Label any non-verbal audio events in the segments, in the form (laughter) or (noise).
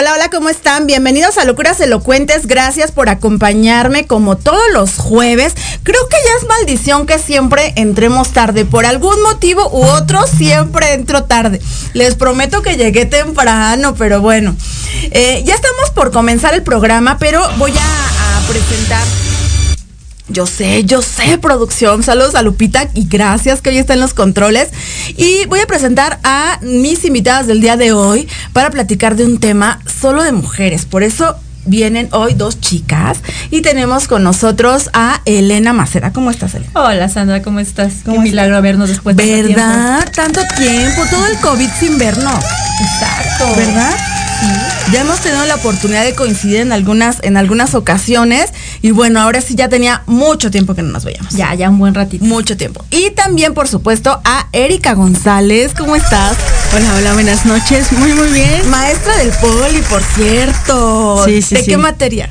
Hola, hola, ¿cómo están? Bienvenidos a Locuras Elocuentes. Gracias por acompañarme como todos los jueves. Creo que ya es maldición que siempre entremos tarde. Por algún motivo u otro siempre entro tarde. Les prometo que llegué temprano, pero bueno. Eh, ya estamos por comenzar el programa, pero voy a, a presentar yo sé, yo sé, producción. Saludos a Lupita y gracias que hoy está en los controles. Y voy a presentar a mis invitadas del día de hoy para platicar de un tema solo de mujeres. Por eso vienen hoy dos chicas y tenemos con nosotros a Elena Macera. ¿Cómo estás, Elena? Hola, Sandra, ¿cómo estás? ¿Cómo Qué milagro vernos después de ¿Verdad? Tanto tiempo, todo el COVID sin vernos. Exacto. ¿Verdad? Ya hemos tenido la oportunidad de coincidir en algunas, en algunas ocasiones. Y bueno, ahora sí ya tenía mucho tiempo que no nos veíamos. Ya, ya un buen ratito. Mucho tiempo. Y también, por supuesto, a Erika González. ¿Cómo estás? Hola, hola, buenas noches. Muy, muy bien. Maestra del poli, por cierto. Sí, sí, ¿De sí. qué materia?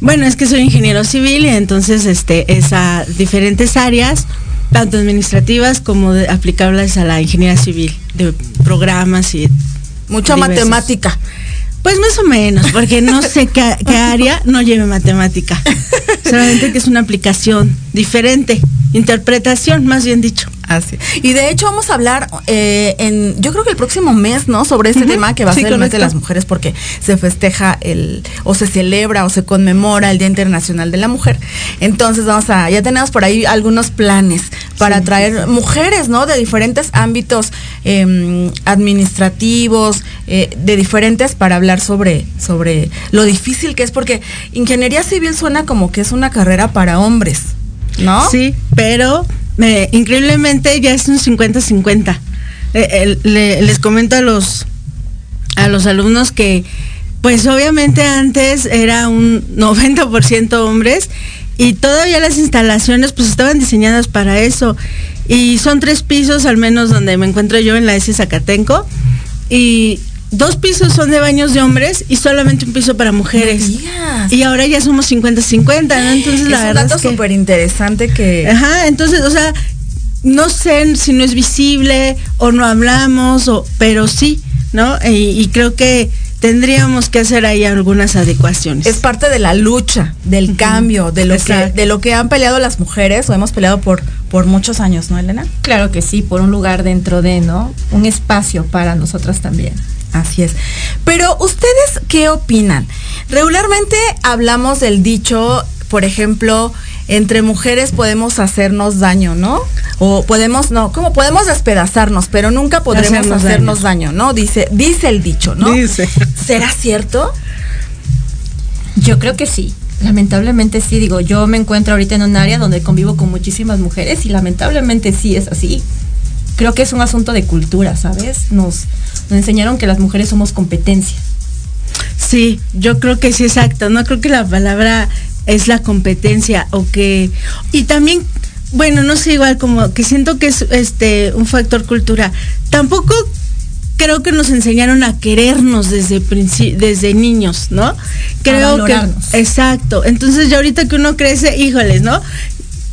Bueno, es que soy ingeniero civil y entonces este es a diferentes áreas, tanto administrativas como de- aplicables a la ingeniería civil, de programas y Mucha Diversos. matemática. Pues más o menos, porque no sé qué, área no lleve matemática. Solamente que es una aplicación diferente, interpretación, más bien dicho. Así. Y de hecho vamos a hablar eh, en, yo creo que el próximo mes, ¿no? Sobre este tema que va a sí, ser el mes de las mujeres porque se festeja el, o se celebra o se conmemora el Día Internacional de la Mujer. Entonces vamos a, ya tenemos por ahí algunos planes para Sí, traer mujeres, ¿no? De diferentes ámbitos em, administrativos, eh, de diferentes para hablar sobre, sobre lo difícil que es porque ingeniería civil suena como que es una carrera para hombres, ¿no? Sí, pero increíblemente ya es un 50-50. Eh, les comento a los a los alumnos que pues obviamente antes era un 90% hombres y todavía las instalaciones pues estaban diseñadas para eso y son tres pisos al menos donde me encuentro yo en la S Zacatenco y dos pisos son de baños de hombres y solamente un piso para mujeres y ahora ya somos 50-50 ¿no? entonces es la un verdad dato es que súper interesante que Ajá, entonces, o sea, no sé si no es visible o no hablamos, o, pero sí, ¿no? Y, y creo que tendríamos que hacer ahí algunas adecuaciones. es parte de la lucha, del cambio, de lo que de lo que han peleado las mujeres o hemos peleado por por muchos años, ¿no, Elena? Claro que sí, por un lugar dentro de, ¿no? Un espacio para nosotras también. Así es. Pero ustedes qué opinan? Regularmente hablamos del dicho, por ejemplo, entre mujeres podemos hacernos daño, ¿no? O podemos, no, como podemos despedazarnos, pero nunca podremos Hacernos hacernos, daño. ¿no? Dice, dice el dicho, ¿no? Dice. (laughs) ¿Será cierto? Yo creo que sí. Lamentablemente sí, digo, yo me encuentro ahorita en un área donde convivo con muchísimas mujeres y lamentablemente sí es así. Creo que es un asunto de cultura, ¿sabes? Nos, nos enseñaron que las mujeres somos competencia. Sí, yo creo que sí, exacto. No creo que la palabra es la competencia o que y también bueno, no sé igual como que siento que es este un factor cultura. Tampoco creo que nos enseñaron a querernos desde desde niños, ¿no? Creo valorarnos. que exacto. Entonces, ya ahorita que uno crece, híjoles, ¿no?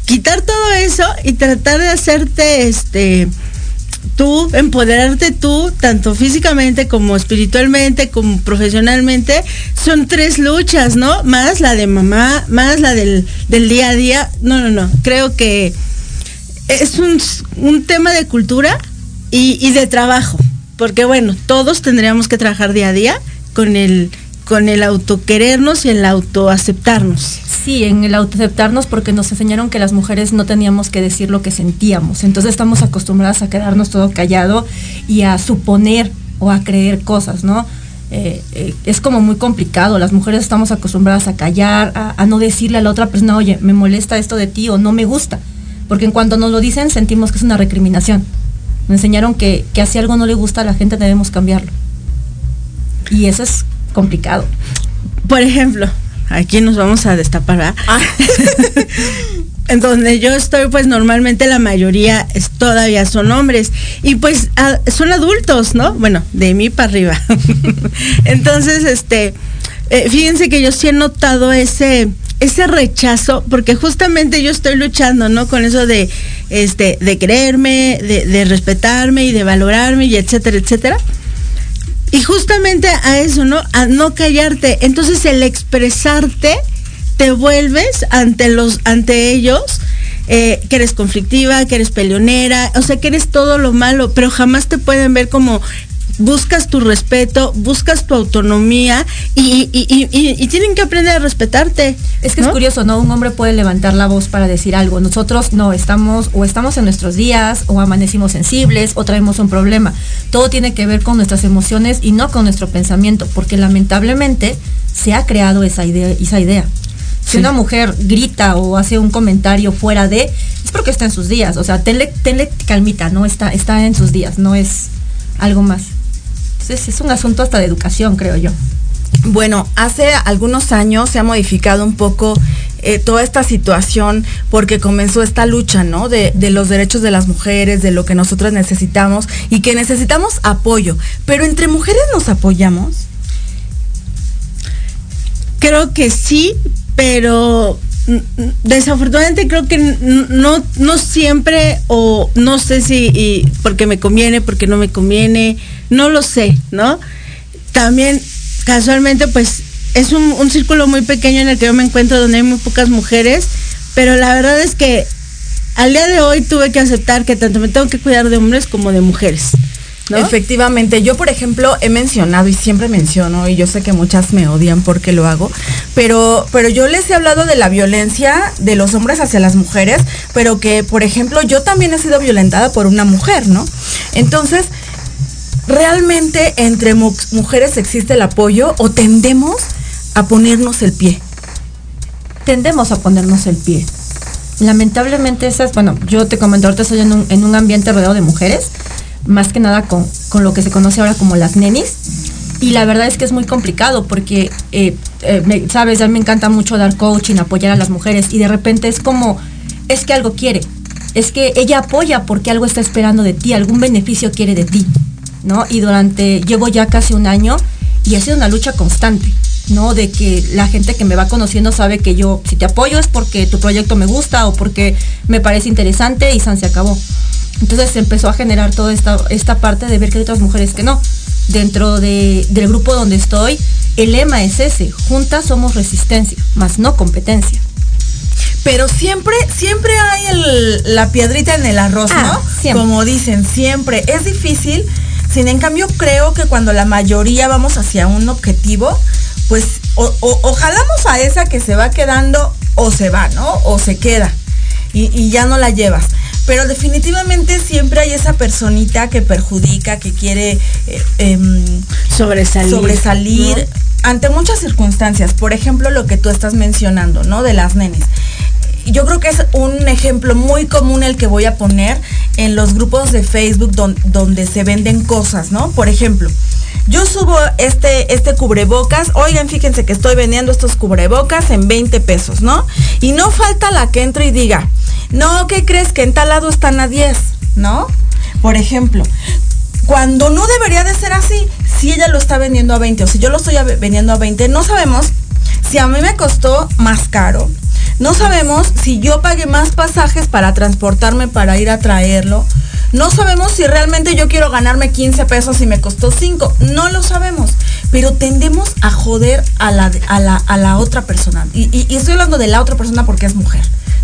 Quitar todo eso y tratar de hacerte este tú, empoderarte tú, tanto físicamente como espiritualmente, como profesionalmente, son tres luchas, ¿no? Más la de mamá, más la del, del día a día. No, no, no. Creo que es un, un tema de cultura y, y de trabajo. Porque bueno, todos tendríamos que trabajar día a día con el con el autoquerernos y el autoaceptarnos. Sí, en el autoaceptarnos porque nos enseñaron que las mujeres no teníamos que decir lo que sentíamos. Entonces estamos acostumbradas a quedarnos todo callado y a suponer o a creer cosas, ¿no? Eh, eh, es como muy complicado. Las mujeres estamos acostumbradas a callar, a, no decirle a la otra persona, oye, me molesta esto de ti o no me gusta. Porque en cuanto nos lo dicen sentimos que es una recriminación. Me enseñaron que, que si algo no le gusta a la gente debemos cambiarlo. Y eso es complicado. Por ejemplo, aquí nos vamos a destapar, ah. (laughs) en donde yo estoy, pues normalmente la mayoría es, todavía son hombres y pues son adultos, ¿no? Bueno, de mí para arriba. (laughs) Entonces, este, eh, fíjense que yo sí he notado ese ese rechazo, porque justamente yo estoy luchando, ¿no? Con eso de, este, de creerme, de, de respetarme y de valorarme y etcétera, etcétera. Y justamente a eso, ¿no? A no callarte. Entonces el expresarte te vuelves ante los, ante ellos, eh, que eres conflictiva, que eres peleonera, o sea, que eres todo lo malo, pero jamás te pueden ver como buscas tu respeto, buscas tu autonomía y, tienen que aprender a respetarte. Es que es curioso, ¿no? Un hombre puede levantar la voz para decir algo. Nosotros no, estamos o estamos en nuestros días o amanecimos sensibles o traemos un problema. Todo tiene que ver con nuestras emociones y no con nuestro pensamiento, porque lamentablemente se ha creado esa idea. Esa idea. Si una mujer grita o hace un comentario fuera de, es porque está en sus días. O sea, tenle, tenle calmita, ¿no? Está, está en sus días, no es algo más es un asunto hasta de educación, creo yo. Bueno, hace algunos años se ha modificado un poco eh, toda esta situación porque comenzó esta lucha, ¿no? De, de, los derechos de las mujeres, de lo que nosotras necesitamos y que necesitamos apoyo. Pero entre mujeres nos apoyamos. Creo que sí, pero desafortunadamente creo que no, no siempre o no sé si porque me conviene, porque no me conviene, no lo sé, ¿no? También casualmente pues es un, un círculo muy pequeño en el que yo me encuentro donde hay muy pocas mujeres, pero la verdad es que al día de hoy tuve que aceptar que tanto me tengo que cuidar de hombres como de mujeres. Efectivamente, yo por ejemplo he mencionado y siempre menciono, y yo sé que muchas me odian porque lo hago, pero, pero yo les he hablado de la violencia de los hombres hacia las mujeres, pero que por ejemplo yo también he sido violentada por una mujer, ¿no? Entonces, ¿realmente entre mujeres existe el apoyo o tendemos a ponernos el pie? Tendemos a ponernos el pie. Lamentablemente esas, bueno, yo te comento, ahorita estoy en un, en un ambiente rodeado de mujeres más que nada con, lo que se conoce ahora como las nenis. Y la verdad es que es muy complicado porque, eh, eh, sabes, a mí me encanta mucho dar coaching, apoyar a las mujeres y de repente es como, es que algo quiere, es que ella apoya porque algo está esperando de ti, algún beneficio quiere de ti, ¿no? Y durante, llevo ya casi un año y ha sido una lucha constante, ¿no? De que la gente que me va conociendo sabe que yo, si te apoyo es porque tu proyecto me gusta o porque me parece interesante y San se acabó. Entonces se empezó a generar toda esta, esta parte de ver que hay otras mujeres que no. Dentro del grupo donde estoy, el lema es ese, juntas somos resistencia, más no competencia. Pero siempre, siempre hay la piedrita en el arroz, ah, ¿no? Como dicen, siempre. Es difícil. Sin en cambio, creo que cuando la mayoría vamos hacia un objetivo, pues o, jalamos a esa que se va quedando o se va, ¿no? O se queda y ya no la llevas pero definitivamente siempre hay esa personita que perjudica, que quiere eh, em, sobresalir, sobresalir ante muchas circunstancias. Por ejemplo, lo que tú estás mencionando, ¿no? De las nenes yo creo que es un ejemplo muy común el que voy a poner en los grupos de Facebook donde se venden cosas, ¿no? Por ejemplo, yo subo este, este cubrebocas, oigan, fíjense que estoy vendiendo estos cubrebocas en 20 pesos, ¿no? Y no falta la que entre y diga, no, ¿qué crees que en tal lado están a 10? ¿No? Por ejemplo, cuando no debería de ser así, si ella lo está vendiendo a 20 o si yo lo estoy vendiendo a 20, no sabemos si a mí me costó más caro. No sabemos si yo pagué más pasajes para transportarme para ir a traerlo. No sabemos si realmente yo quiero ganarme 15 pesos y me costó 5. No lo sabemos. Pero tendemos a joder a la, a la, otra persona. y estoy hablando de la otra persona porque es mujer.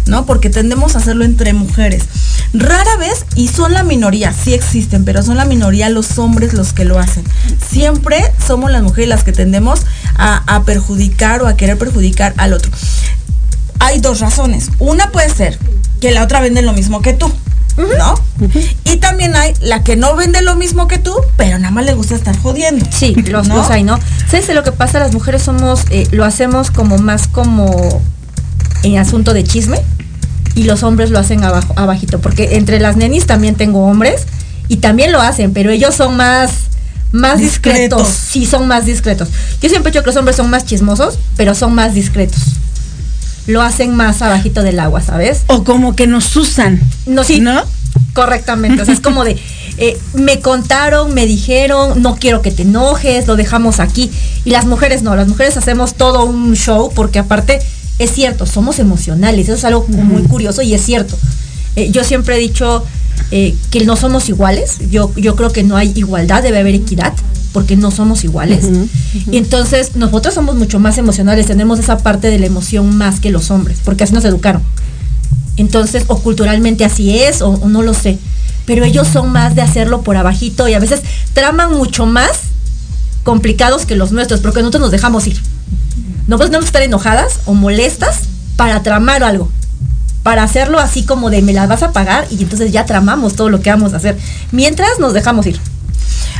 ¿no? Porque tendemos a hacerlo entre mujeres. Rara vez, y son la minoría, sí existen, pero son la minoría los hombres los que lo hacen. Siempre somos las mujeres las que tendemos a, perjudicar o a querer perjudicar al otro. Hay dos razones. Una puede ser que la otra vende lo mismo que tú. ¿No? Y también hay la que no vende lo mismo que tú, pero nada más le gusta estar jodiendo. Sí, los dos hay, ¿no? ¿Sabes lo que pasa? Las mujeres somos, eh, lo hacemos como más como en asunto de chisme y los hombres lo hacen abajo, abajito, porque entre las nenis también tengo hombres y también lo hacen, pero ellos son más más discretos. Discretos. Sí, son más discretos. Yo siempre he dicho que los hombres son más chismosos, pero son más discretos. Lo hacen más abajito del agua, ¿sabes? O como que nos usan. No, sí. ¿No? Correctamente. O sea, es como de, eh, me contaron, me dijeron, no quiero que te enojes, lo dejamos aquí. Y las mujeres no, las mujeres hacemos todo un show porque aparte es cierto, somos emocionales. Eso es algo muy curioso y es cierto. Eh, yo siempre he dicho eh, que no somos iguales. Yo, yo creo que no hay igualdad, debe haber equidad porque no somos iguales. Y entonces nosotros somos mucho más emocionales, tenemos esa parte de la emoción más que los hombres, porque así nos educaron. Entonces, o culturalmente así es, o, o no lo sé. Pero ellos son más de hacerlo por abajito y a veces traman mucho más complicados que los nuestros, porque nosotros nos dejamos ir. Nosotros tenemos que estar enojadas o molestas para tramar algo. Para hacerlo así como de me la vas a pagar y entonces ya tramamos todo lo que vamos a hacer. Mientras nos dejamos ir.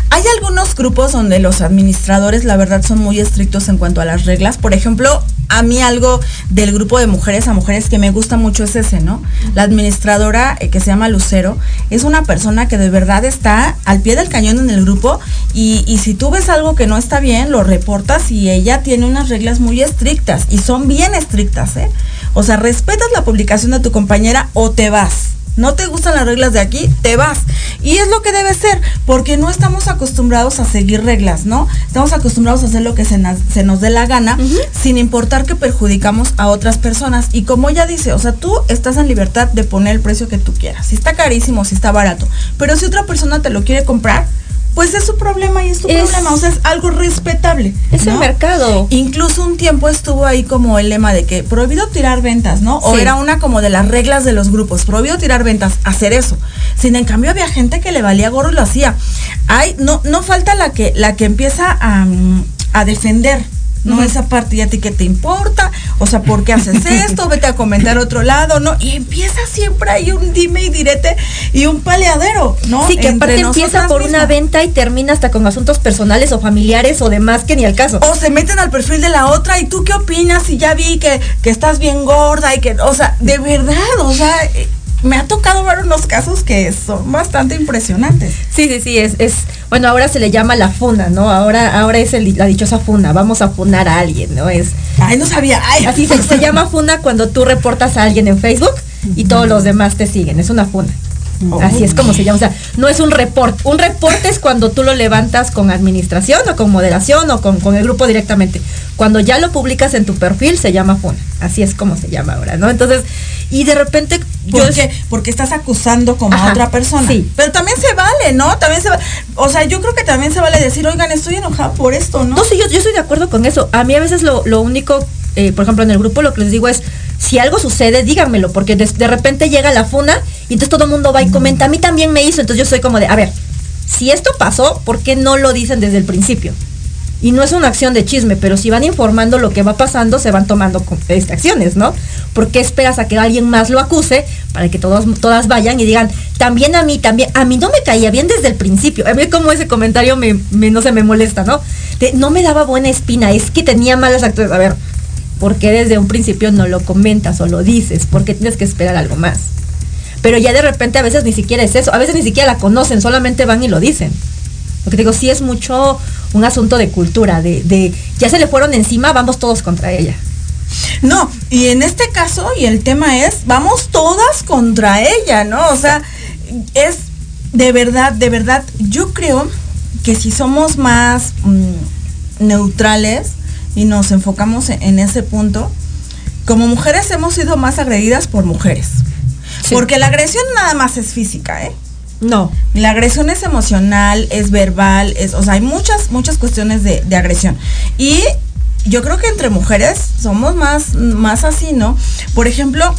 Hay algunos grupos donde los administradores, la verdad, son muy estrictos en cuanto a las reglas. Por ejemplo, a mí algo del grupo de mujeres a mujeres que me gusta mucho es ese, ¿no? La administradora eh, que se llama Lucero es una persona que de verdad está al pie del cañón en el grupo y, y si tú ves algo que no está bien, lo reportas y ella tiene unas reglas muy estrictas y son bien estrictas, ¿eh? O sea, respetas la publicación de tu compañera o te vas. No te gustan las reglas de aquí, te vas. Y es lo que debe ser, porque no estamos acostumbrados a seguir reglas, ¿no? Estamos acostumbrados a hacer lo que se, na- se nos dé la gana, sin importar que perjudicamos a otras personas. Y como ella dice, o sea, tú estás en libertad de poner el precio que tú quieras. Si está carísimo, si está barato. Pero si otra persona te lo quiere comprar, pues es su problema y es su problema. O sea, es algo respetable. Es el mercado. Incluso un tiempo estuvo ahí como el lema de que prohibido tirar ventas, ¿no? O Sí. era una como de las reglas de los grupos, prohibido tirar ventas, hacer eso. Sin en cambio había gente que le valía gorro y lo hacía. Hay, no, no falta la que, la que empieza a, mm, a defender. No, esa parte y a ti que te importa, o sea, ¿por qué haces (laughs) esto? Vete a comentar otro lado, ¿no? Y empieza siempre ahí un dime y direte y un paleadero, ¿no? Sí, que aparte Entre empieza por una venta y termina hasta con asuntos personales o familiares o demás que ni al caso. O se meten al perfil de la otra y tú qué opinas y ya vi que, que estás bien gorda y que, o sea, de verdad, o sea, me ha tocado ver unos casos que son bastante impresionantes. Sí, sí, sí, es, es, bueno, ahora se le llama la funa, ¿no? Ahora, ahora es el- la dichosa funa, vamos a funar a alguien, ¿no? Es, Ay, no sabía. Ay. así se, se llama funa cuando tú reportas a alguien en Facebook y todos los demás te siguen, es una Así es como se llama, o sea, no es un report. Un reporte es cuando tú lo levantas con administración o con moderación o con, con el grupo directamente. Cuando ya lo publicas en tu perfil se llama funa. Así es como se llama ahora, ¿no? Entonces, y de repente ¿Por qué? Porque estás acusando como a otra persona. sí. Pero también se vale, ¿no? También se vale. O sea, yo creo que también se vale decir, oigan, estoy enojada por esto, ¿no? No, sí, yo, yo estoy de acuerdo con eso. A mí a veces lo, lo único, eh, por ejemplo, en el grupo lo que les digo es, si algo sucede, díganmelo, porque de, repente llega la funa y entonces todo el mundo va y comenta, a mí también me hizo, entonces yo soy como de, a ver, si esto pasó, ¿por qué no lo dicen desde el principio? Y no es una acción de chisme, pero si van informando lo que va pasando, se van tomando este, acciones, ¿no? ¿Por qué esperas a que alguien más lo acuse para que todos, todas vayan y digan, también a mí, también, a mí no me caía bien desde el principio? A mí como ese comentario me, me- no se me molesta, ¿no? No me daba buena espina, es que tenía malas actitudes. A ver, ¿por qué desde un principio no lo comentas o lo dices? ¿Por qué tienes que esperar algo más? Pero ya de repente a veces ni siquiera es eso, a veces ni siquiera la conocen, solamente van y lo dicen. Lo que digo, sí es mucho un asunto de cultura, de, de ya se le fueron encima, vamos todos contra ella. No, y en este caso, y el tema es, vamos todas contra ella, ¿no? O sea, es de verdad, de verdad, yo creo que si somos más mm, neutrales y nos enfocamos en, ese punto, como mujeres hemos sido más agredidas por mujeres. Sí. Porque la agresión nada más es física, ¿eh? No. La agresión es emocional, es verbal, es, o sea, hay muchas, muchas cuestiones de, de agresión. Y yo creo que entre mujeres somos más, más así, ¿no? Por ejemplo,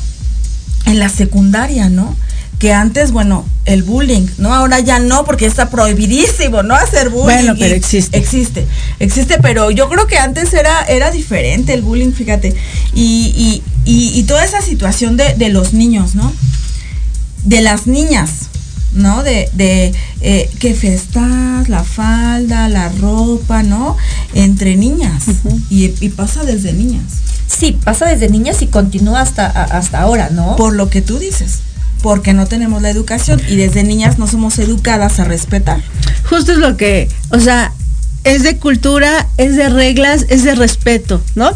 en la secundaria, ¿no? Que antes, bueno, el bullying, ¿no? Ahora ya no, porque está prohibidísimo, ¿no? Hacer bullying. Bueno, pero existe. Existe, existe, pero yo creo que antes era, era diferente el bullying, fíjate. Y, y, y, y toda esa situación de, de los niños, ¿no? De las niñas, ¿no? De, de eh, que festas, la falda, la ropa, ¿no? Entre niñas. y, y pasa desde niñas. Sí, pasa desde niñas y continúa hasta, hasta ahora, ¿no? Por lo que tú dices. Porque no tenemos la educación y desde niñas no somos educadas a respetar. Justo es lo que, o sea, es de cultura, es de reglas, es de respeto, ¿no?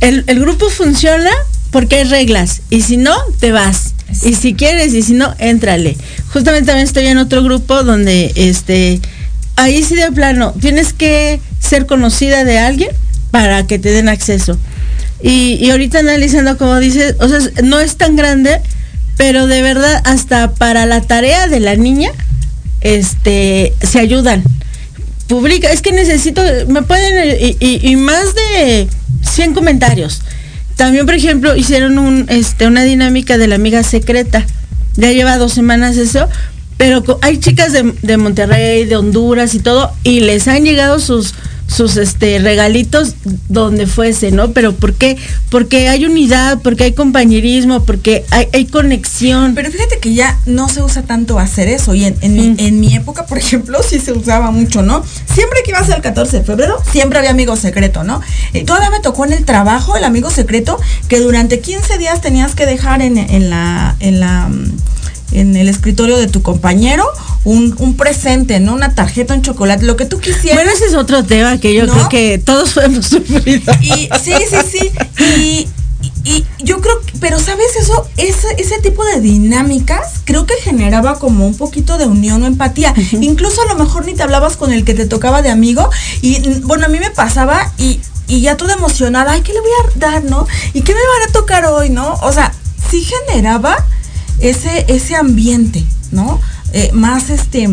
El, el grupo funciona porque hay reglas y si no, te vas. Y si quieres y si no, éntrale. Justamente también estoy en otro grupo donde, este, ahí sí de plano, tienes que ser conocida de alguien para que te den acceso. Y, y ahorita analizando como dices, o sea, no es tan grande, pero de verdad hasta para la tarea de la niña, este, se ayudan. Publica, es que necesito, me pueden, y, y- y más de 100 comentarios. También, por ejemplo, hicieron este, una dinámica de la amiga secreta. Ya lleva dos semanas eso, pero hay chicas de, de Monterrey, de Honduras y todo, y les han llegado sus sus este regalitos donde fuese, ¿no? Pero ¿por qué? Porque hay unidad, porque hay compañerismo, porque hay, hay conexión. Pero fíjate que ya no se usa tanto hacer eso. Y en, en mi, Mm. en mi época, por (laughs) ejemplo, sí se usaba mucho, ¿no? Siempre que iba a ser el 14 de febrero, siempre había amigo secreto, ¿no? Eh, todavía me tocó en el trabajo el amigo secreto que durante 15 días tenías que dejar en, en la. En la en el escritorio de tu compañero un, un presente, ¿no? Una tarjeta, un chocolate, lo que tú quisieras. Bueno, ese es otro tema que yo ¿No? creo que todos (laughs) hemos sufrido. Y sí, sí, sí. Y, y- y yo creo que, pero sabes eso, ese, ese tipo de dinámicas creo que generaba como un poquito de unión o empatía. Incluso a lo mejor ni te hablabas con el que te tocaba de amigo. Y bueno, a mí me pasaba y, y ya toda emocionada, ay, ¿qué le voy a dar, no? ¿Y qué me van a tocar hoy, no? O sea, sí generaba ese, ese ambiente, ¿no? Eh, más este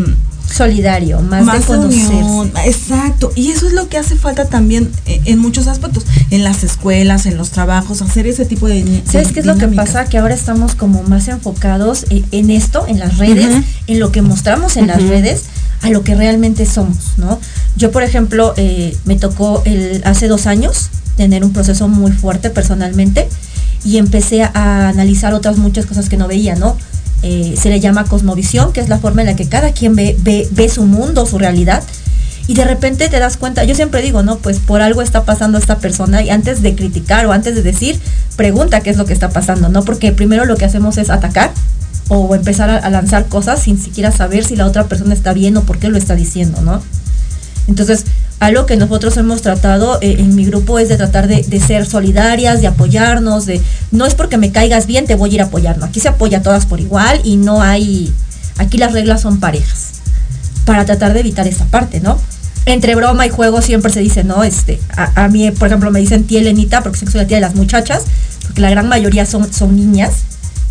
Solidario, más, de más conocerse. unión, exacto. Y eso es lo que hace falta también eh, en muchos aspectos, en las escuelas, en los trabajos, hacer ese tipo de. de ¿Sabes qué es lo que pasa? Que ahora estamos como más enfocados en, en esto, en las redes, en lo que mostramos en las redes, a lo que realmente somos, ¿no? Yo, por ejemplo, eh, me tocó el, hace dos años tener un proceso muy fuerte personalmente y empecé a analizar otras muchas cosas que no veía, ¿no? Eh, se le llama cosmovisión, que es la forma en la que cada quien ve, ve, su mundo, su realidad. Y de repente te das cuenta, yo siempre digo, no, pues por algo está pasando esta persona y antes de criticar o antes de decir, pregunta qué es lo que está pasando, ¿no? Porque primero lo que hacemos es atacar o empezar a, a lanzar cosas sin siquiera saber si la otra persona está bien o por qué lo está diciendo, ¿no? Entonces, algo que nosotros hemos tratado eh, en mi grupo es de tratar de, ser solidarias, de apoyarnos, de no es porque me caigas bien te voy a ir a apoyar, no, aquí se apoya a todas por igual y no hay, aquí las reglas son parejas, para tratar de evitar esta parte, ¿no? Entre broma y juego siempre se dice, ¿no? Este, a, mí, por ejemplo, me dicen tía Elenita porque soy la tía de las muchachas, porque la gran mayoría son, son niñas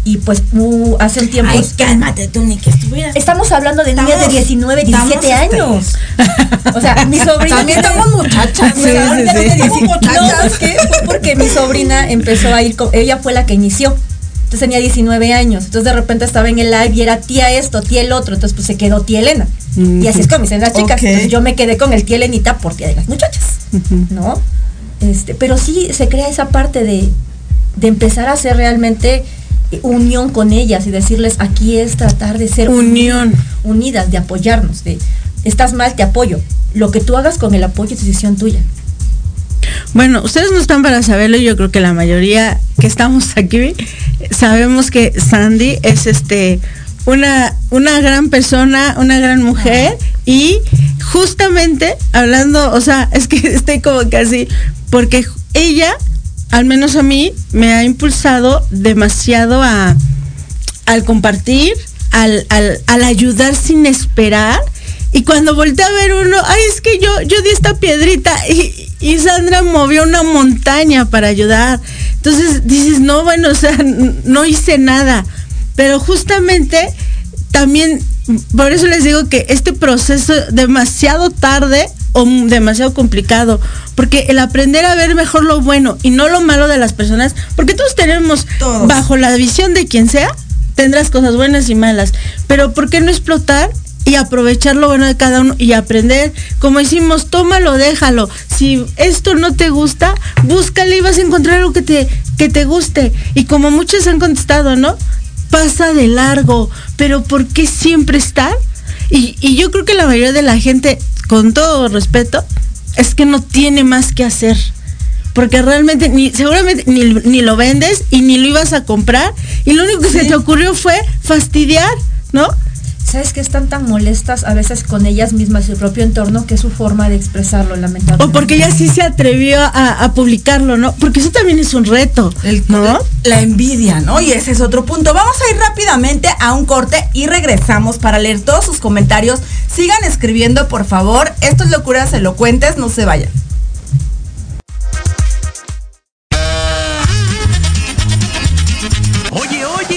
y pues uh, hace un tiempo... Ay, cálmate tú, ni que. Estamos hablando de niñas de Estamos- 19, estamos, 17 este, años. (laughs) O sea, mi sobrina. También estamos muchachas. Sí, sí, sí. no muchachas. fue porque mi sobrina empezó a ir, con- ella fue la que inició. Entonces tenía 19 años. Entonces de repente estaba en el live y era tía esto, tía el otro. Entonces pues se quedó tía Elena. Y así es como dicen las chicas. Ok. Entonces yo me quedé con el tía Elenita por tía de las muchachas. ¿No? Este, pero sí se crea esa parte de, de empezar a hacer realmente unión con ellas y decirles aquí es tratar de ser Unión. unidas, de apoyarnos, de estás mal, te apoyo. Lo que tú hagas con el apoyo es decisión tuya. Bueno, ustedes no están para saberlo, yo creo que la mayoría que estamos aquí sabemos que Sandy es este una, una gran persona, una gran mujer y justamente hablando, o sea, es que (laughs) estoy como así, porque ella, al menos a mí, me ha impulsado demasiado a, al compartir, al, al, al ayudar sin esperar. Y cuando volteé a ver uno, ay, es que yo, yo di esta piedrita y, y Sandra movió una montaña para ayudar. Entonces dices, no, bueno, o sea, no hice nada. Pero justamente también, por eso les digo que este proceso demasiado tarde o demasiado complicado, porque el aprender a ver mejor lo bueno y no lo malo de las personas, porque todos tenemos Todos. bajo la visión de quien sea, tendrás cosas buenas y malas, pero ¿por qué no explotar y aprovechar lo bueno de cada uno y aprender? Como decimos, tómalo, déjalo. Si esto no te gusta, búscale y vas a encontrar algo que te, que te guste. Y como muchos han contestado, ¿no? pasa de largo, pero ¿por qué siempre está? Y, y yo creo que la mayoría de la gente, con todo respeto, es que no tiene más que hacer. Porque realmente ni, seguramente ni, ni lo vendes y ni lo ibas a comprar. Y lo único que se te ocurrió fue fastidiar, ¿no? ¿Sabes que están tan molestas a veces con ellas mismas y el propio entorno que es su forma de expresarlo, lamentablemente? O porque ella sí se atrevió a, a publicarlo, ¿no? Porque eso también es un reto, El- ¿no? La envidia, ¿no? Y ese es otro punto. Vamos a ir rápidamente a un corte y regresamos para leer todos sus comentarios. Sigan escribiendo, por favor. Esto es Locuras Elocuentes, no se vayan.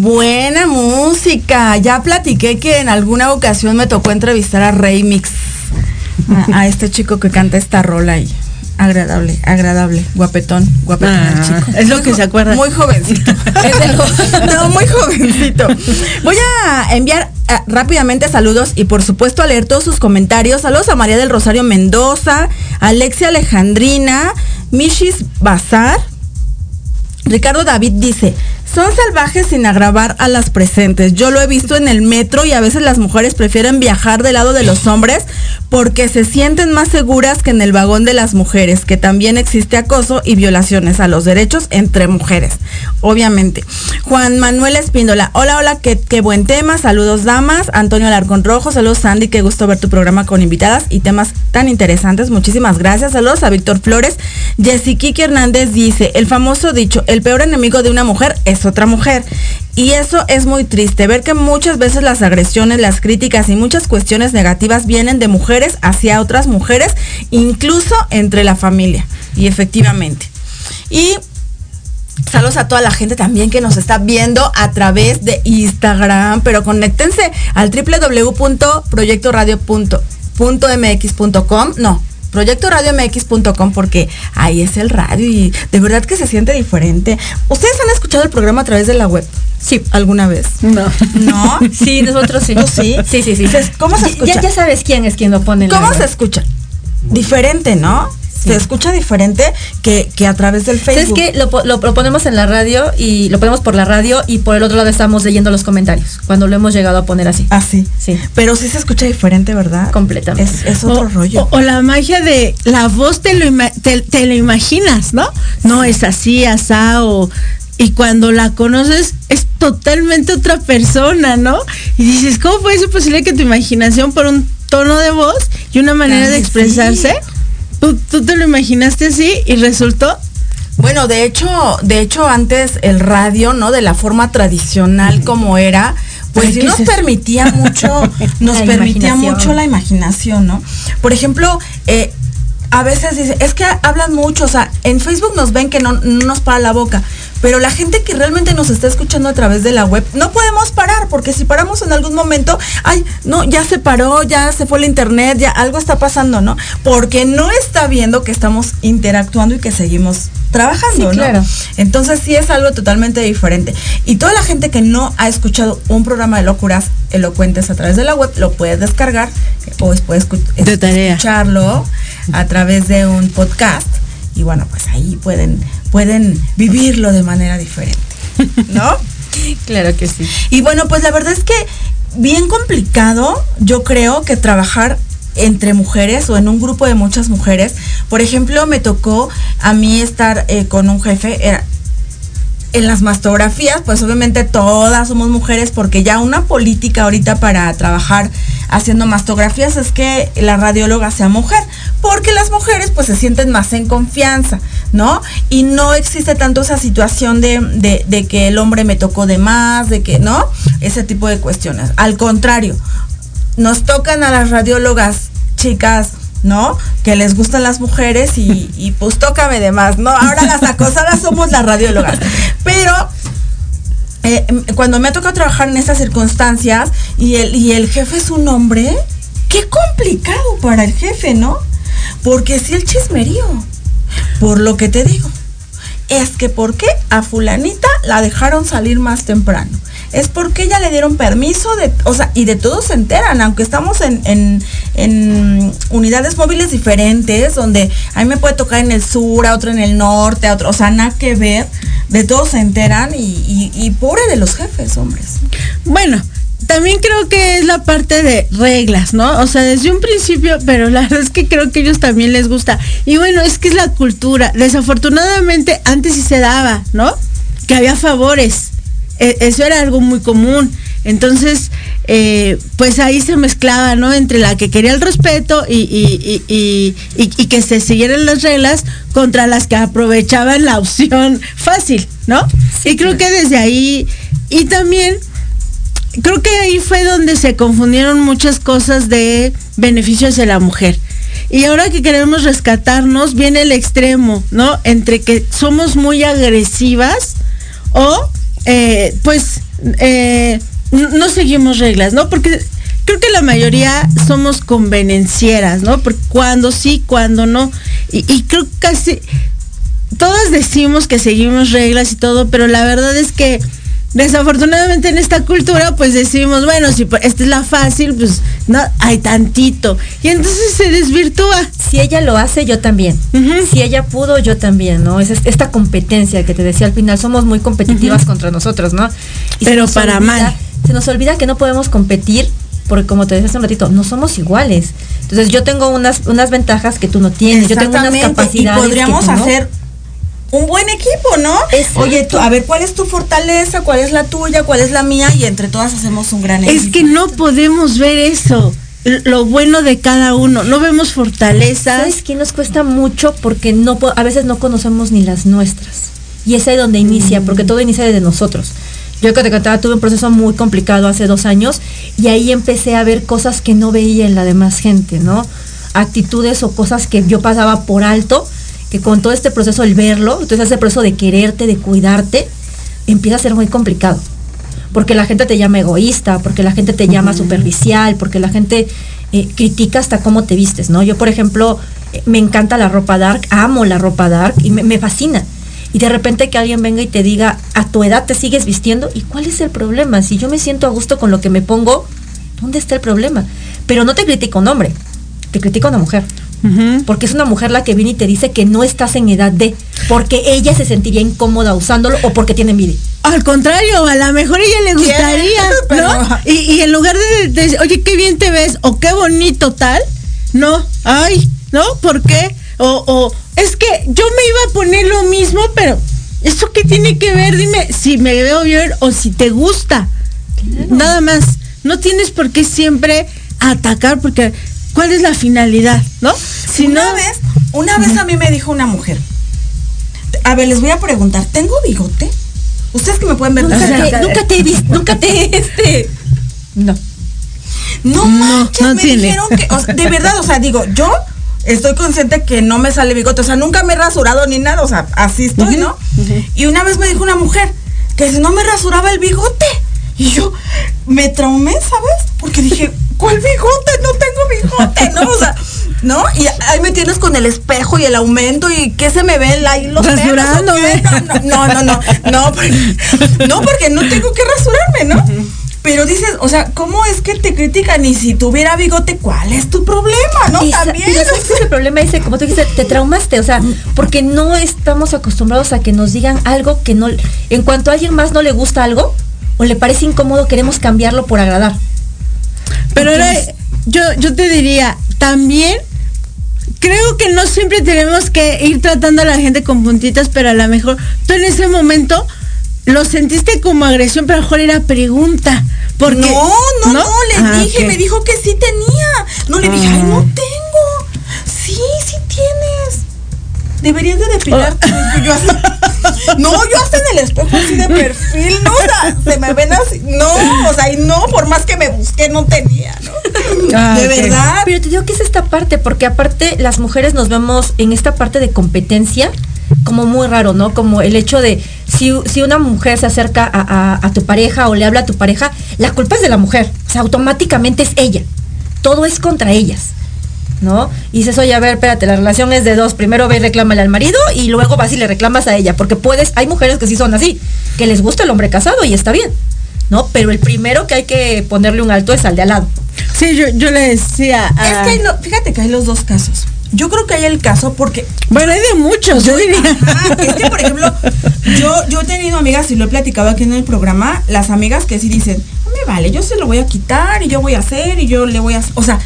Buena música. Ya platiqué que en alguna ocasión me tocó entrevistar a Remix, a, a este chico que canta esta rola y agradable, agradable, guapetón, guapetón el Ah, chico. es lo que se acuerda. Muy jovencito. (laughs) No, muy jovencito. Voy a enviar eh, rápidamente saludos y por supuesto a leer todos sus comentarios. Saludos a María del Rosario Mendoza, Alexia Alejandrina, Mishis Bazar. Ricardo David dice, son salvajes sin agravar a las presentes. Yo lo he visto en el metro y a veces las mujeres prefieren viajar del lado de los hombres porque se sienten más seguras que en el vagón de las mujeres, que también existe acoso y violaciones a los derechos entre mujeres, obviamente. Juan Manuel Espíndola, hola, hola, qué, buen tema, saludos damas, Antonio Alarcón Rojo, saludos Sandy, qué gusto ver tu programa con invitadas y temas tan interesantes, muchísimas gracias, saludos a Víctor Flores, Jessica Hernández dice, el famoso dicho, el peor enemigo de una mujer es otra mujer. Y eso es muy triste, ver que muchas veces las agresiones, las críticas y muchas cuestiones negativas vienen de mujeres hacia otras mujeres, incluso entre la familia. Y efectivamente. Y Saludos a toda la gente también que nos está viendo a través de Instagram, pero conéctense al www.proyectoradio.mx.com, no, proyectoradiomx.com porque ahí es el radio y de verdad que se siente diferente. ¿Ustedes han escuchado el programa a través de la web? Sí. ¿Alguna vez? No. ¿No? (laughs) Sí, nosotros sí. ¿Tú sí? Sí, sí, ¿cómo se escucha? Ya, ya sabes quién es quien lo pone en la ¿Cómo se escucha? Diferente, ¿no? Se escucha diferente que, que a través del ¿Sabes Facebook. qué? Lo, po- lo, lo ponemos en la radio y lo ponemos por la radio y por el otro lado estamos leyendo los comentarios cuando lo hemos llegado a poner así. Así. Sí. Pero sí se escucha diferente, ¿verdad? Completamente. Es, es otro o, rollo. O, o la magia de la voz te lo, ima- te, te lo imaginas, ¿no? No es así, asá, o y cuando la conoces es totalmente otra persona, ¿no? Y dices, ¿cómo puede ser posible que tu imaginación por un tono de voz y una manera de expresarse, tú, tú te lo imaginaste así y resultó Bueno, de hecho, de hecho antes el radio, ¿no? De la forma tradicional como era, pues sí ¿qué nos es eso? permitía mucho, (laughs) nos La permitía mucho la imaginación, ¿no? Por ejemplo, eh, a veces dice, es que hablan mucho, o sea, en Facebook nos ven que no, no nos para la boca, pero la gente que realmente nos está escuchando a través de la web, no podemos parar, porque si paramos en algún momento, ay, no, ya se paró, ya se fue el internet, ya algo está pasando, ¿no? Porque no está viendo que estamos interactuando y que seguimos trabajando, Sí, ¿no? claro. Entonces sí es algo totalmente diferente. Y toda la gente que no ha escuchado un programa de locuras elocuentes a través de la web, lo puede descargar o puede escucharlo a través de un podcast. Y bueno, pues ahí pueden, pueden vivirlo de manera diferente. ¿No? (laughs) Claro que sí. Y bueno, pues la verdad es que bien complicado, yo creo que trabajar entre mujeres o en un grupo de muchas mujeres. Por ejemplo, me tocó a mí estar eh, con un jefe, era- en las mastografías, pues obviamente todas somos mujeres porque ya una política ahorita para trabajar haciendo mastografías es que la radióloga sea mujer, porque las mujeres pues se sienten más en confianza, ¿no? Y no existe tanto esa situación de, de- que el hombre me tocó de más, de que, ¿no? Ese tipo de cuestiones. Al contrario, nos tocan a las radiólogas, chicas, ¿no? Que les gustan las mujeres y, pues tócame de más, ¿no? Ahora las acosadas somos las radiólogas. Pero eh, cuando me ha tocado trabajar en estas circunstancias y el, y el jefe es un hombre, qué complicado para el jefe, ¿no? Porque si el chismerío, por lo que te digo, es que ¿por qué a fulanita la dejaron salir más temprano? Es porque ella le dieron permiso de, o sea, y de todos se enteran, aunque estamos en, en, en unidades móviles diferentes, donde a mí me puede tocar en el sur, a otro en el norte, a otro, o sea, nada que ver, de todos se enteran y, y, y pobre de los jefes, hombres. Bueno, también creo que es la parte de reglas, ¿no? O sea, desde un principio, pero la verdad es que creo que a ellos también les gusta. Y bueno, es que es la cultura. Desafortunadamente, antes sí se daba, ¿no? Que había favores. E- eso era algo muy común. Entonces, eh, pues ahí se mezclaba, ¿no? Entre la que quería el respeto y, y- y- y- y- y que se siguieran las reglas contra las que aprovechaban la opción fácil, ¿no? y creo que desde ahí, y también creo que ahí fue donde se confundieron muchas cosas de beneficios de la mujer. Y ahora que queremos rescatarnos, viene el extremo, ¿no? Entre que somos muy agresivas o, eh, pues, eh, no seguimos reglas, ¿no? Porque creo que la mayoría somos convenencieras, ¿no? Porque cuando sí, cuando no. Y, y creo que casi todas decimos que seguimos reglas y todo, pero la verdad es que desafortunadamente en esta cultura pues decimos, bueno, si esta es la fácil, pues no, hay tantito. Y entonces se desvirtúa. Si ella lo hace, yo también. Si ella pudo, yo también, ¿no? Es es- esta competencia que te decía al final, somos muy competitivas contra nosotros, ¿no? Y Pero para mal. Se nos olvida que no podemos competir porque como te decía hace un ratito, no somos iguales. Entonces yo tengo unas, unas ventajas que tú no tienes, yo tengo unas capacidades Y podríamos que tú no. Un buen equipo, ¿no? Exacto. Oye, tú, a ver, ¿cuál es tu fortaleza? ¿Cuál es la tuya? ¿Cuál es la mía? Y entre todas hacemos un gran equipo. Es que no podemos ver eso, lo bueno de cada uno. No vemos fortalezas. ¿Sabes qué nos cuesta mucho? Porque no po- a veces no conocemos ni las nuestras. Y es ahí donde inicia, porque todo inicia desde nosotros. Yo que te contaba, tuve un proceso muy complicado hace dos años y ahí empecé a ver cosas que no veía en la demás gente, ¿no? Actitudes o cosas que yo pasaba por alto, que con todo este proceso, el verlo, entonces ese proceso de quererte, de cuidarte, empieza a ser muy complicado. Porque la gente te llama egoísta, porque la gente te llama superficial, porque la gente eh, critica hasta cómo te vistes, ¿no? Yo, por ejemplo, eh, me encanta la ropa dark, amo la ropa dark y me, me fascina. Y de repente que alguien venga y te diga, a tu edad te sigues vistiendo, ¿y cuál es el problema? Si yo me siento a gusto con lo que me pongo, ¿dónde está el problema? Pero no te critico un hombre, te critico una mujer. Porque es una mujer la que viene y te dice que no estás en edad de, porque ella se sentiría incómoda usándolo o porque tiene envidia. Al contrario, a lo mejor a ella le gustaría, (laughs) ¿no? Y, y en lugar de, de decir, oye, qué bien te ves, o qué bonito tal, no, ay, ¿no? ¿Por qué? O, o es que yo me iba a poner lo mismo, pero ¿eso qué tiene que ver? Dime si me veo bien o si te gusta. Nada más. No tienes por qué siempre atacar, porque ¿cuál es la finalidad? ¿No? Si una no, vez, una vez a mí me dijo una mujer. A ver, les voy a preguntar, ¿tengo bigote? Ustedes que me pueden ver. Nunca, te, nunca te he visto, nunca te este. No. No, manches, no me tiene. dijeron que, o sea, de verdad, o sea, digo, yo estoy consciente que no me sale bigote, o sea, nunca me he rasurado ni nada, o sea, así estoy, ¿no? Y una vez me dijo una mujer que si no me rasuraba el bigote. Y yo me traumé, ¿sabes? Porque dije, ¿cuál bigote? No tengo bigote, ¿no? O sea, ¿no? Y ahí me tienes con el espejo y el aumento y qué se me ven ahí los. Rasurándome. No, no, no, no, no, porque, no, porque no tengo que rasurarme, ¿no? Pero dices, o sea, ¿cómo es que te critican? Y si tuviera bigote, ¿cuál es tu problema? ¿No? Y También. y ¿sabes el problema ese, como tú dices, te traumaste, o sea, porque no estamos acostumbrados a que nos digan algo que no, en cuanto a alguien más no le gusta algo o le parece incómodo, queremos cambiarlo por agradar. Pero ahora, yo, yo te diría, también creo que no siempre tenemos que ir tratando a la gente con puntitas, pero a lo mejor tú en ese momento lo sentiste como agresión, pero a lo mejor era pregunta. Porque, no, no, no, le Ah, dije, me dijo que sí tenía. No le dije, ay, no tengo. Sí, sí tienes. Deberías de depilarte. Oh. dijo yo así. (laughs) No, yo hasta en el espejo así de perfil, no, o sea, se me ven así. No, o sea, y no, por más que me busqué, no tenía, ¿no? Ah, de verdad. Pero te digo que es esta parte, porque aparte las mujeres nos vemos en esta parte de competencia como muy raro, ¿no? Como el hecho de si, si una mujer se acerca a, a- a tu pareja o le habla a tu pareja, la culpa es de la mujer, o sea, automáticamente es ella, todo es contra ellas. ¿No? Y dices, oye, a ver, espérate, la relación es de dos. Primero ve y reclámale al marido y luego vas y le reclamas a ella. Porque puedes, hay mujeres que sí son así, que les gusta el hombre casado y está bien. ¿No? Pero el primero que hay que ponerle un alto es al de al lado. Sí, yo, yo le decía. a- Es que hay lo- fíjate que hay los dos casos. Yo creo que hay el caso porque Bueno, hay de muchos, yo diría. Ajá, es que, por ejemplo, yo, yo he tenido amigas y lo he platicado aquí en el programa, las amigas que sí dicen, no me vale, yo se lo voy a quitar y yo voy a hacer y yo le voy a... O sea,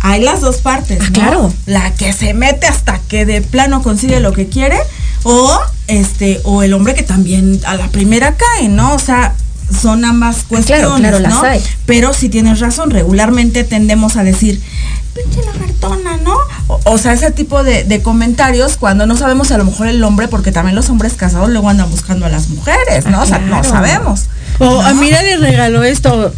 hay las dos partes. Ah, ¿no? claro. La que se mete hasta que de plano consigue lo que quiere o este o el hombre que también a la primera cae, ¿no? O sea, son ambas cuestiones, claro, claro, las ¿no? hay. Pero si tienes razón, regularmente tendemos a decir, pinche lagartona, ¿no? O, o sea, ese tipo de, de comentarios cuando no sabemos a lo mejor el hombre, porque también los hombres casados luego andan buscando a las mujeres, ¿no? Ah, o sea, no claro. sabemos. O a ¿no? mira le regaló esto,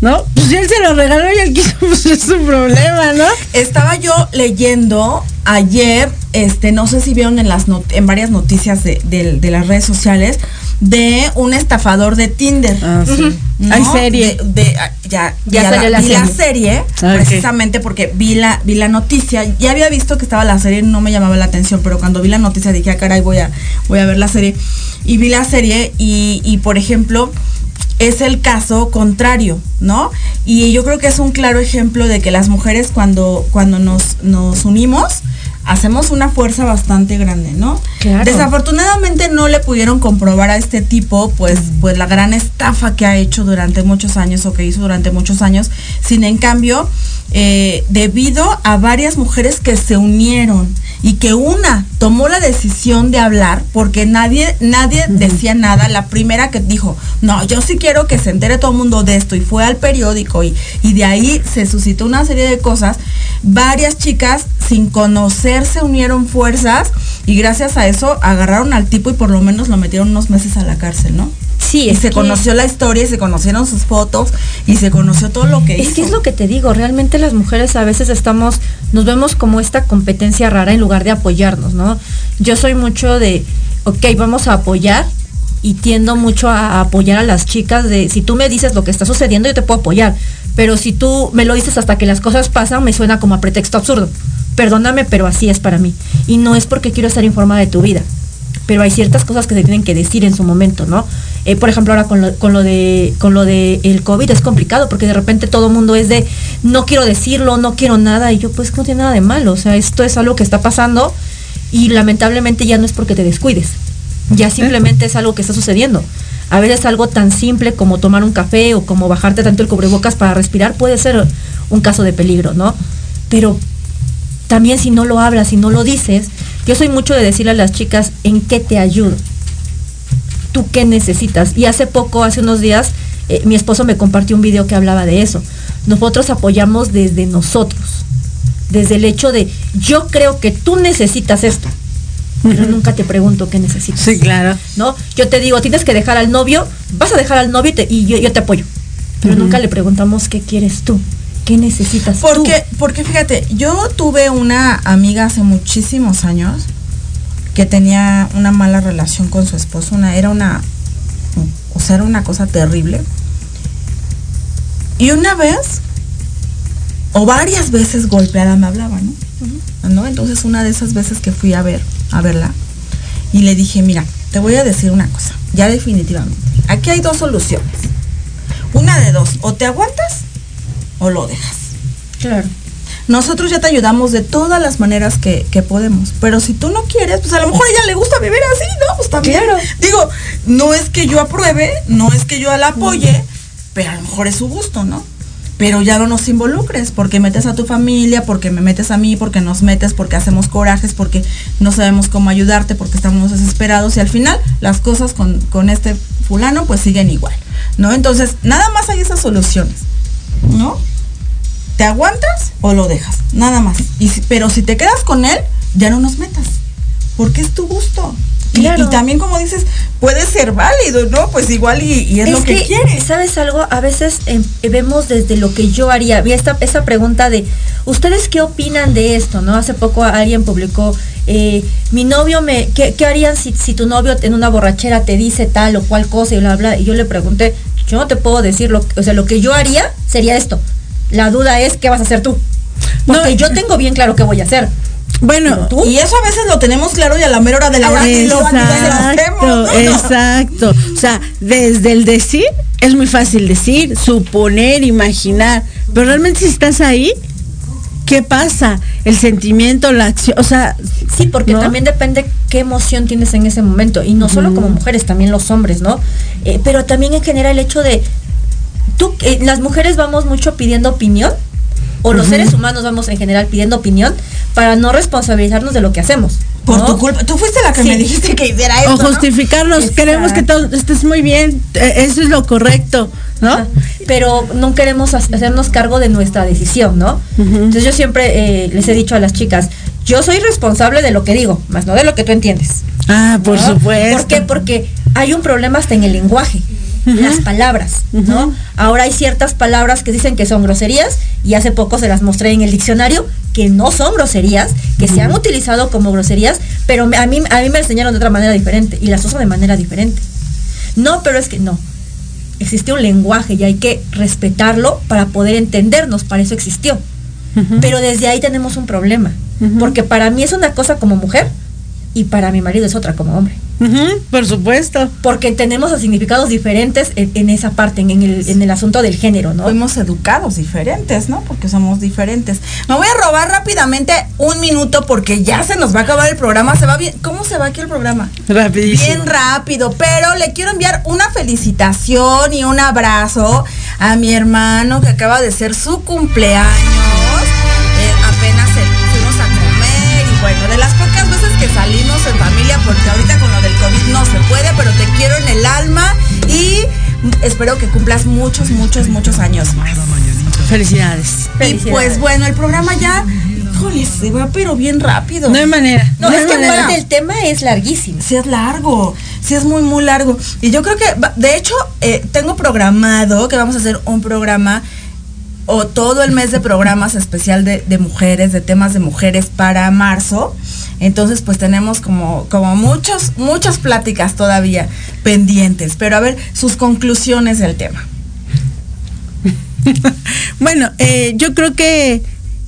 ¿no? Pues si él se lo regaló y él quiso, (laughs) pues es su problema, ¿no? Estaba yo leyendo ayer, este, no sé si vieron en las not- en varias noticias de, de- de las redes sociales, de un estafador de Tinder. Ah, sí. ¿no? Hay serie. De, ah, ya, Ya ya salió la vi la serie. Ah, precisamente porque vi la vi la noticia. Ya había visto que estaba la serie, no me llamaba la atención, pero cuando vi la noticia dije, ah, caray, voy a, voy a ver la serie. Y vi la serie y, y, por ejemplo, es el caso contrario, ¿no? Y yo creo que es un claro ejemplo de que las mujeres cuando, cuando nos, nos unimos, hacemos una fuerza bastante grande, ¿no? Claro. Desafortunadamente no le pudieron comprobar a este tipo, pues, pues la gran estafa que ha hecho durante muchos años o que hizo durante muchos años. Sin en cambio, eh, debido a varias mujeres que se unieron y que una tomó la decisión de hablar porque nadie nadie decía nada. La primera que dijo no yo sí quiero que se entere todo el mundo de esto y fue al periódico y, y de ahí se suscitó una serie de cosas. Varias chicas sin conocer se unieron fuerzas y gracias a eso agarraron al tipo y por lo menos lo metieron unos meses a la cárcel no Sí, y es se que- conoció la historia y se conocieron sus fotos y se conoció todo lo que Es hizo que es lo que te digo, realmente las mujeres a veces estamos, nos vemos como esta competencia rara en lugar de apoyarnos, ¿no? Yo soy mucho de, ok, vamos a apoyar y tiendo mucho a, a apoyar a las chicas de, si tú me dices lo que está sucediendo, yo te puedo apoyar, pero si tú me lo dices hasta que las cosas pasan, me suena como a pretexto absurdo. Perdóname, pero así es para mí. Y no es porque quiero estar informada de tu vida pero hay ciertas cosas que se tienen que decir en su momento, ¿no? Eh, por ejemplo, ahora con lo, con lo de con lo de el COVID es complicado porque de repente todo el mundo es de no quiero decirlo, no quiero nada y yo pues no tiene nada de malo, o sea, esto es algo que está pasando y lamentablemente ya no es porque te descuides, ya simplemente es algo que está sucediendo. A veces algo tan simple como tomar un café o como bajarte tanto el cubrebocas para respirar puede ser un caso de peligro, ¿no? Pero también si no lo hablas, si no lo dices, yo soy mucho de decirle a las chicas en qué te ayudo, tú qué necesitas. Y hace poco, hace unos días, eh, mi esposo me compartió un video que hablaba de eso. Nosotros apoyamos desde nosotros, desde el hecho de yo creo que tú necesitas esto, pero nunca te pregunto qué necesitas. Sí, claro. ¿no? Yo te digo, tienes que dejar al novio, vas a dejar al novio y, te- y yo, yo te apoyo. Pero nunca le preguntamos qué quieres tú, qué necesitas tú. Porque, porque fíjate, yo tuve una amiga hace muchísimos años que tenía una mala relación con su esposo, una, era una, o sea, era una cosa terrible. Y una vez, o varias veces golpeada me hablaba, ¿no? ¿No? Entonces una de esas veces que fui a ver, a verla, y le dije, mira, te voy a decir una cosa, ya definitivamente. Aquí hay dos soluciones. Una de dos, o te aguantas o lo dejas. Claro. Nosotros ya te ayudamos de todas las maneras que, que podemos. Pero si tú no quieres, pues a lo mejor a ella le gusta vivir así, ¿no? Pues también. Claro. Digo, no es que yo apruebe, no es que yo la apoye, pero a lo mejor es su gusto, ¿no? Pero ya no nos involucres, porque metes a tu familia, porque me metes a mí, porque nos metes, porque hacemos corajes, porque no sabemos cómo ayudarte, porque estamos desesperados y al final las cosas con, con este fulano pues siguen igual, ¿no? Entonces, nada más hay esas soluciones, ¿no? ¿Te aguantas o lo dejas? Nada más. Y si- pero si te quedas con él, ya no nos metas. Porque es tu gusto. Y- Claro. Y, también, como dices, puede ser válido, ¿no? Pues igual y, y es, lo que, quieres. ¿Sabes algo? A veces em, vemos desde lo que yo haría. Vi esta, esta pregunta de, ¿ustedes qué opinan de esto? ¿No? Hace poco alguien publicó, eh, mi novio me, ¿qué, qué harían si, si tu novio en una borrachera te dice tal o cual cosa y bla, bla? Y yo le pregunté, yo no te puedo decir lo, o sea, lo que yo haría sería esto. La duda es, ¿qué vas a hacer tú? Porque No. yo tengo bien claro qué voy a hacer. Bueno, ¿Tú? Y eso a veces lo tenemos claro y a la mera hora de la hora ni lo, hacemos, Exacto, ¿no? exacto. O sea, desde el decir es muy fácil decir, suponer, imaginar, pero realmente si estás ahí, ¿qué pasa? El sentimiento, la acción, o sea, Sí, porque ¿no? también depende qué emoción tienes en ese momento. Y no solo como mujeres, también los hombres, ¿no? Eh, pero también en general el hecho de, tú, eh, las mujeres vamos mucho pidiendo opinión, o los seres humanos vamos en general pidiendo opinión, para no responsabilizarnos de lo que hacemos. Por ¿no? tu culpa. Tú fuiste la que Sí. me dijiste que hiciera o esto, ¿no? justificarnos, queremos que todo estés muy bien, eh, eso es lo correcto, ¿no? Ajá. Pero no queremos ha- hacernos cargo de nuestra decisión, ¿no? Entonces yo siempre eh, les he dicho a las chicas, yo soy responsable de lo que digo, más no de lo que tú entiendes. Ah, por ¿no? supuesto. ¿Por qué? Porque hay un problema hasta en el lenguaje, las palabras, ¿no? Ahora hay ciertas palabras que dicen que son groserías y hace poco se las mostré en el diccionario que no son groserías, que se han utilizado como groserías, pero a mí, a mí me enseñaron de otra manera diferente y las uso de manera diferente. No, pero es que no. Existe un lenguaje y hay que respetarlo para poder entendernos, para eso existió. Pero desde ahí tenemos un problema, porque para mí es una cosa como mujer y para mi marido es otra como hombre. Por supuesto. Porque tenemos los significados diferentes en, en esa parte, en, en el, en el asunto del género, ¿no? Fuimos educados diferentes, ¿no? Porque somos diferentes. Me voy a robar rápidamente un minuto porque ya se nos va a acabar el programa. Se va bien. ¿Cómo se va aquí el programa? Rapidísimo. Bien rápido, pero le quiero enviar una felicitación y un abrazo a mi hermano que acaba de ser su cumpleaños. Bueno, de las pocas veces que salimos en familia, porque ahorita con lo del COVID no se puede, pero te quiero en el alma y espero que cumplas muchos, muchos, muchos años más. Felicidades. Y pues bueno, el programa ya, híjole, se va pero bien rápido. No hay manera. No, hay es que manera. el tema es larguísimo. Sí es largo, sí es muy, muy largo. Y yo creo que, de hecho, eh, tengo programado que vamos a hacer un programa o todo el mes de programas especial de, mujeres, de temas de mujeres para marzo. Entonces, pues tenemos como, como muchos, muchas pláticas todavía pendientes. Pero a ver, sus conclusiones del tema. (laughs) Bueno, eh, yo creo que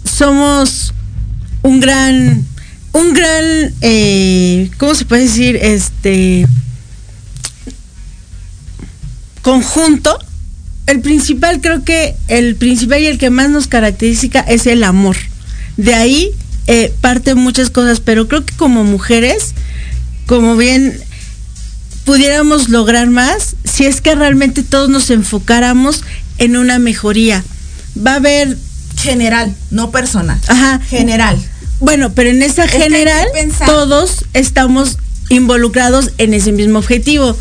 somos un gran, un gran, eh, ¿cómo se puede decir? Este conjunto. El principal, creo que el principal y el que más nos caracteriza es el amor. De ahí eh, parten muchas cosas, pero creo que como mujeres, como bien pudiéramos lograr más si es que realmente todos nos enfocáramos en una mejoría. Va a haber, General, no personal. ajá, General. bueno, pero en esa general todos estamos involucrados en ese mismo objetivo.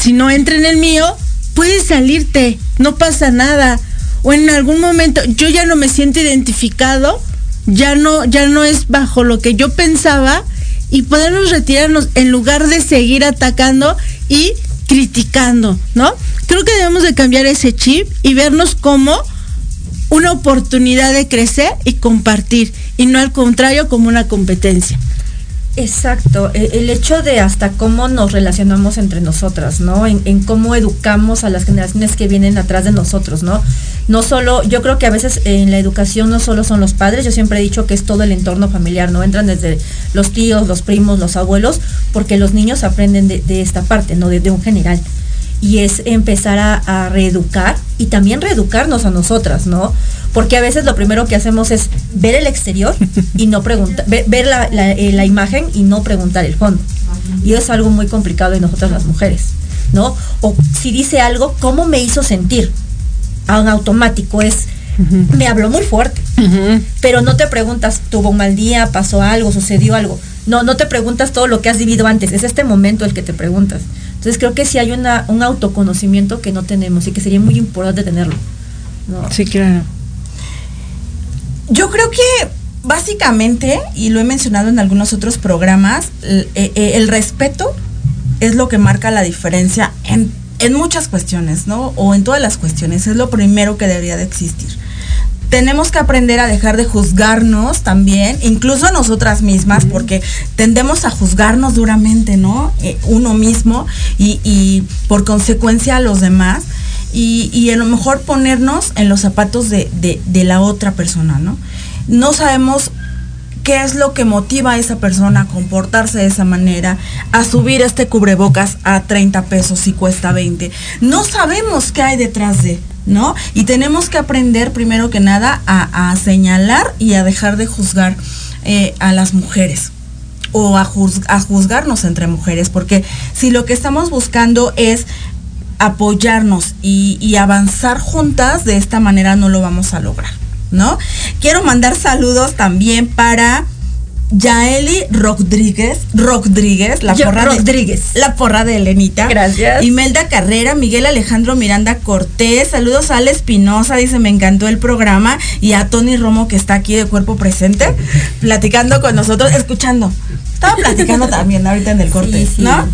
Si no entra en el mío, puedes salirte, no pasa nada. O en algún momento yo ya no me siento identificado, ya no ya no es bajo lo que yo pensaba y podernos retirarnos en lugar de seguir atacando y criticando, ¿no? Creo que debemos de cambiar ese chip y vernos como una oportunidad de crecer y compartir y no al contrario como una competencia. Exacto, e- el hecho de hasta cómo nos relacionamos entre nosotras, ¿no? En, cómo educamos a las generaciones que vienen atrás de nosotros, ¿no? No solo, yo creo que a veces en la educación no solo son los padres, yo siempre he dicho que es todo el entorno familiar, ¿no? Entran desde los tíos, los primos, los abuelos, porque los niños aprenden de, de esta parte, ¿no? De, de un general. Y es empezar a, a reeducar y también reeducarnos a nosotras, ¿no? Porque a veces lo primero que hacemos es ver el exterior y no preguntar, ver, ver la, la, eh, la imagen y no preguntar el fondo. Y es algo muy complicado en nosotras las mujeres, ¿no? O si dice algo, ¿cómo me hizo sentir? A un automático es, me habló muy fuerte, pero no te preguntas, tuvo un mal día, pasó algo, sucedió algo. No, no te preguntas todo lo que has vivido antes, es este momento el que te preguntas. Entonces creo que sí hay una, un autoconocimiento que no tenemos y que sería muy importante tenerlo. ¿no? Sí, claro. Yo creo que básicamente, y lo he mencionado en algunos otros programas, el, eh, eh, el respeto es lo que marca la diferencia en, en muchas cuestiones, ¿no? O en todas las cuestiones, es lo primero que debería de existir. Tenemos que aprender a dejar de juzgarnos también, incluso a nosotras mismas, porque tendemos a juzgarnos duramente, ¿no? Eh, uno mismo y, y por consecuencia a los demás. Y, y a lo mejor ponernos en los zapatos de, de- la otra persona, ¿no? No sabemos qué es lo que motiva a esa persona a comportarse de esa manera, a subir este cubrebocas a 30 pesos y cuesta 20. No sabemos qué hay detrás de, ¿no? Y tenemos que aprender primero que nada a, a señalar y a dejar de juzgar eh, a las mujeres o a, a juzgarnos entre mujeres, porque si lo que estamos buscando es apoyarnos y, y avanzar juntas, de esta manera no lo vamos a lograr, ¿no? Quiero mandar saludos también para Yaeli Rodríguez, Rodríguez, la Yo- porra Rodríguez. de la porra de Elenita. Gracias. Imelda Carrera, Miguel Alejandro Miranda Cortés, saludos a Ale Espinosa, dice me encantó el programa y a Tony Romo que está aquí de cuerpo presente, platicando con nosotros, escuchando. Estaba platicando también ahorita en el corte, Sí, sí. ¿no?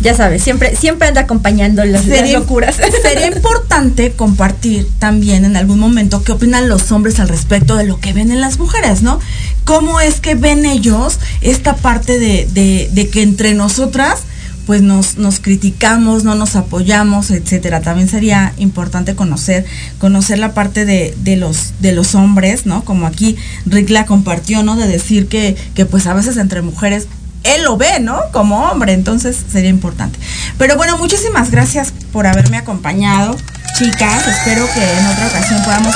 Ya sabes, siempre, siempre anda acompañando las, locuras. (laughs) Sería importante compartir también en algún momento qué opinan los hombres al respecto de lo que ven en las mujeres, ¿no? ¿Cómo es que ven ellos esta parte de, de- de que entre nosotras pues nos, nos criticamos, no nos apoyamos, etcétera. También sería importante conocer, conocer la parte de, de los, de los hombres, ¿no? Como aquí Rick la compartió, ¿no? De decir que, que pues a veces entre mujeres él lo ve, ¿no? Como hombre, entonces sería importante. Pero bueno, muchísimas gracias por haberme acompañado, chicas. Espero que en otra ocasión podamos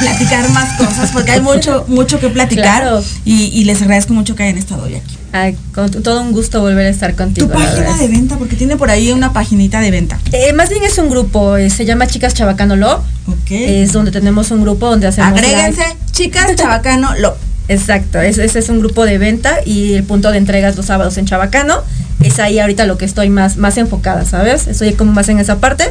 platicar más cosas porque hay mucho mucho que platicar Claro. y, y les agradezco mucho que hayan estado hoy aquí. Ay, con todo un gusto volver a estar contigo. Tu página de venta, porque tiene por ahí una paginita de venta. Eh, más bien es un grupo, eh, se llama Chicas Chabacano Love. Ok. Es donde tenemos un grupo donde hacemos. Agréguense, live. chicas, (laughs) chabacano, lo. Exacto, ese, ese es un grupo de venta y el punto de entrega es los sábados en Chabacano. Es ahí ahorita lo que estoy más, más enfocada, ¿sabes? Estoy como más en esa parte.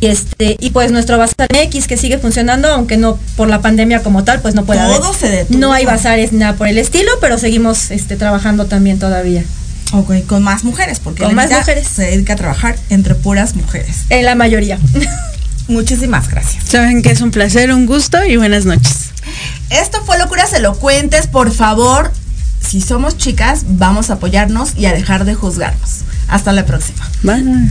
Y este, y pues nuestro bazar X que sigue funcionando, aunque no por la pandemia como tal, pues no puede Todo haber. se detuvo. No hay bazares ni nada por el estilo, pero seguimos este, trabajando también todavía. Ok, con más mujeres, porque Con más mujeres. se dedica a trabajar entre puras mujeres. En la mayoría. (laughs) Muchísimas gracias. Saben que es un placer, un gusto y buenas noches. Esto fue Locuras Elocuentes. Por favor, si somos chicas, vamos a apoyarnos y a dejar de juzgarnos. Hasta la próxima. Bye.